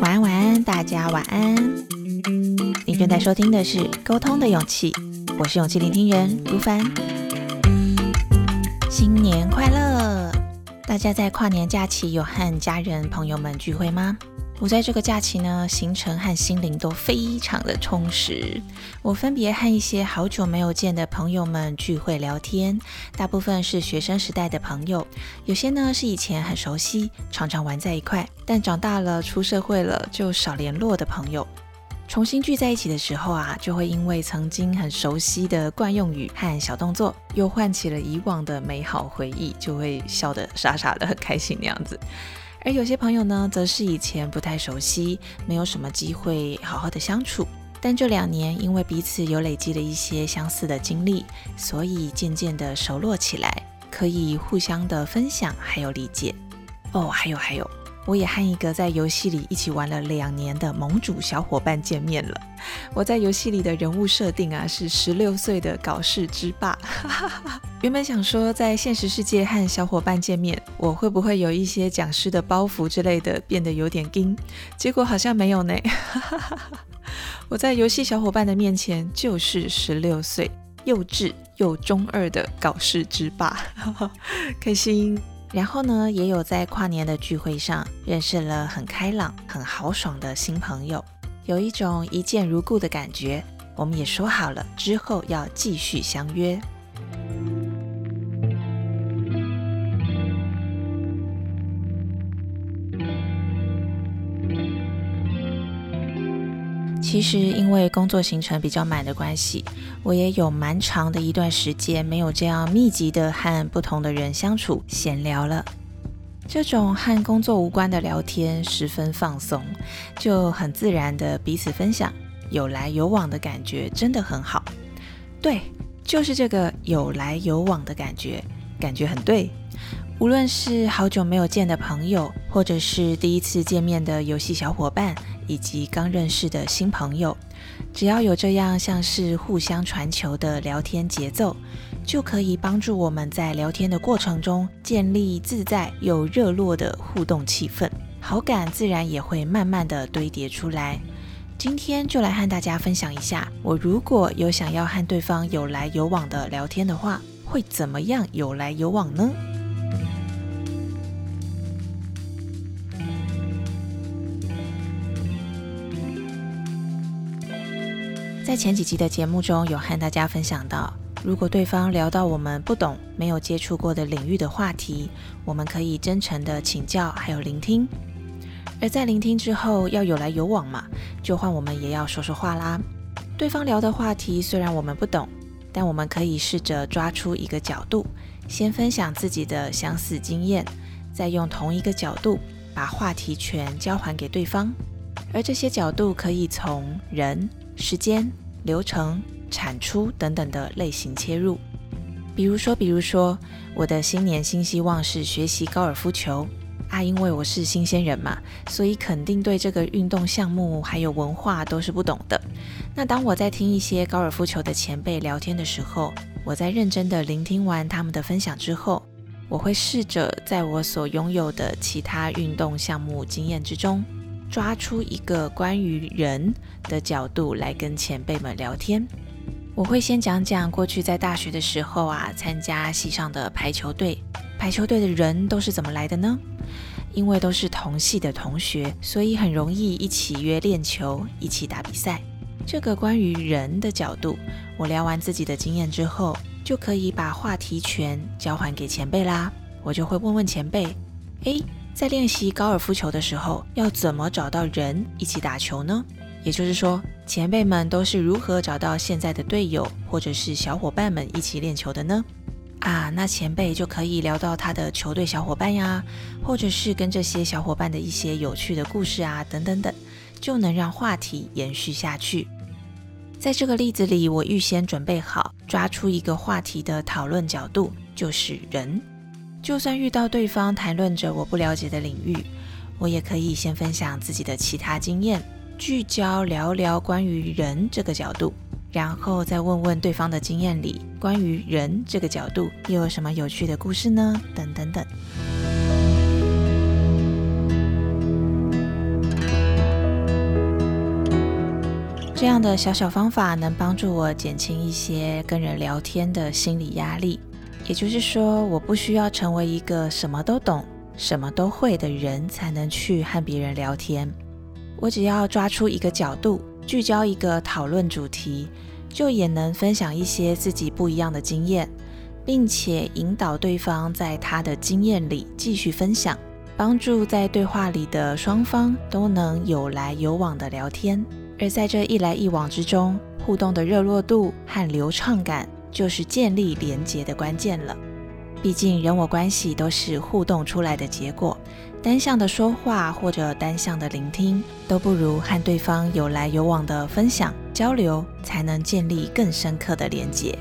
晚安，晚安，大家晚安。你正在收听的是《沟通的勇气》，我是勇气聆听人如凡。新年快乐！大家在跨年假期有和家人朋友们聚会吗？我在这个假期呢，行程和心灵都非常的充实。我分别和一些好久没有见的朋友们聚会聊天，大部分是学生时代的朋友，有些呢是以前很熟悉，常常玩在一块，但长大了出社会了就少联络的朋友。重新聚在一起的时候啊，就会因为曾经很熟悉的惯用语和小动作，又唤起了以往的美好回忆，就会笑得傻傻的，很开心那样子。而有些朋友呢，则是以前不太熟悉，没有什么机会好好的相处。但这两年，因为彼此有累积了一些相似的经历，所以渐渐的熟络起来，可以互相的分享，还有理解。哦，还有还有。我也和一个在游戏里一起玩了两年的盟主小伙伴见面了。我在游戏里的人物设定啊是十六岁的搞事之霸。原本想说在现实世界和小伙伴见面，我会不会有一些讲师的包袱之类的，变得有点惊？结果好像没有呢。我在游戏小伙伴的面前就是十六岁，幼稚又中二的搞事之霸，开心。然后呢，也有在跨年的聚会上认识了很开朗、很豪爽的新朋友，有一种一见如故的感觉。我们也说好了，之后要继续相约。其实因为工作行程比较满的关系，我也有蛮长的一段时间没有这样密集的和不同的人相处闲聊了。这种和工作无关的聊天十分放松，就很自然的彼此分享，有来有往的感觉真的很好。对，就是这个有来有往的感觉，感觉很对。无论是好久没有见的朋友，或者是第一次见面的游戏小伙伴，以及刚认识的新朋友，只要有这样像是互相传球的聊天节奏，就可以帮助我们在聊天的过程中建立自在又热络的互动气氛，好感自然也会慢慢的堆叠出来。今天就来和大家分享一下，我如果有想要和对方有来有往的聊天的话，会怎么样有来有往呢？在前几集的节目中，有和大家分享到，如果对方聊到我们不懂、没有接触过的领域的话题，我们可以真诚的请教，还有聆听。而在聆听之后，要有来有往嘛，就换我们也要说说话啦。对方聊的话题虽然我们不懂，但我们可以试着抓出一个角度，先分享自己的相似经验，再用同一个角度把话题权交还给对方。而这些角度可以从人。时间、流程、产出等等的类型切入，比如说，比如说，我的新年新希望是学习高尔夫球啊，因为我是新鲜人嘛，所以肯定对这个运动项目还有文化都是不懂的。那当我在听一些高尔夫球的前辈聊天的时候，我在认真的聆听完他们的分享之后，我会试着在我所拥有的其他运动项目经验之中。抓出一个关于人的角度来跟前辈们聊天。我会先讲讲过去在大学的时候啊，参加系上的排球队，排球队的人都是怎么来的呢？因为都是同系的同学，所以很容易一起约练球，一起打比赛。这个关于人的角度，我聊完自己的经验之后，就可以把话题权交还给前辈啦。我就会问问前辈，诶。在练习高尔夫球的时候，要怎么找到人一起打球呢？也就是说，前辈们都是如何找到现在的队友或者是小伙伴们一起练球的呢？啊，那前辈就可以聊到他的球队小伙伴呀，或者是跟这些小伙伴的一些有趣的故事啊，等等等，就能让话题延续下去。在这个例子里，我预先准备好，抓出一个话题的讨论角度，就是人。就算遇到对方谈论着我不了解的领域我也可以先分享自己的其他经验聚焦聊聊关于人这个角度然后再问问对方的经验里关于人这个角度又有什么有趣的故事呢？等等等。这样的小小方法能帮助我减轻一些跟人聊天的心理压力也就是说，我不需要成为一个什么都懂、什么都会的人才能去和别人聊天。我只要抓出一个角度，聚焦一个讨论主题，就也能分享一些自己不一样的经验，并且引导对方在他的经验里继续分享，帮助在对话里的双方都能有来有往的聊天。而在这一来一往之中，互动的热络度和流畅感就是建立连结的关键了。毕竟人我关系都是互动出来的结果。单向的说话或者单向的聆听，都不如和对方有来有往的分享交流，才能建立更深刻的连结。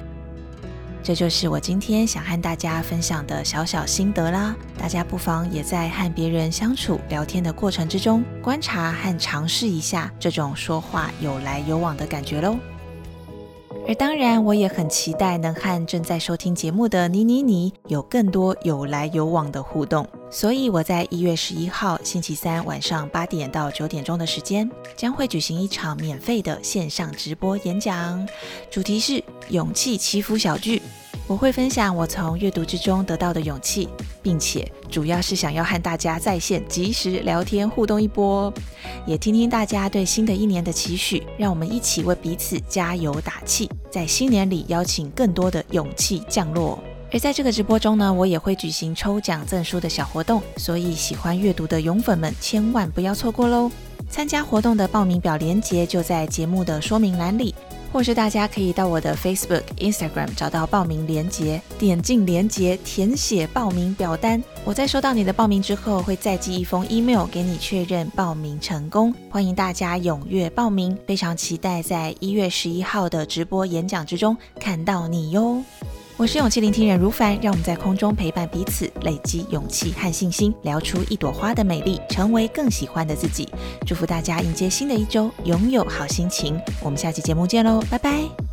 这就是我今天想和大家分享的小小心得啦。大家不妨也在和别人相处聊天的过程之中，观察和尝试一下这种说话有来有往的感觉喽。而当然，我也很期待能和正在收听节目的你、你、你有更多有来有往的互动。所以我在一月十一号星期三晚上八点到九点钟的时间，将会举行一场免费的线上直播演讲，主题是勇气祈福小聚。我会分享我从阅读之中得到的勇气，并且主要是想要和大家在线及时聊天互动一波，也听听大家对新的一年的期许，让我们一起为彼此加油打气，在新年里邀请更多的勇气降落。而在这个直播中呢，我也会举行抽奖赠书的小活动，所以喜欢阅读的勇粉们千万不要错过喽！参加活动的报名表连接就在节目的说明栏里。或是大家可以到我的 Facebook、Instagram 找到报名链接，点进链接填写报名表单。我在收到你的报名之后，会再寄一封 email 给你确认报名成功。欢迎大家踊跃报名，非常期待在一月十一号的直播演讲之中看到你哟。我是勇气聆听人如凡，让我们在空中陪伴彼此，累积勇气和信心，聊出一朵花的美丽，成为更喜欢的自己。祝福大家迎接新的一周，拥有好心情。我们下期节目见喽，拜拜。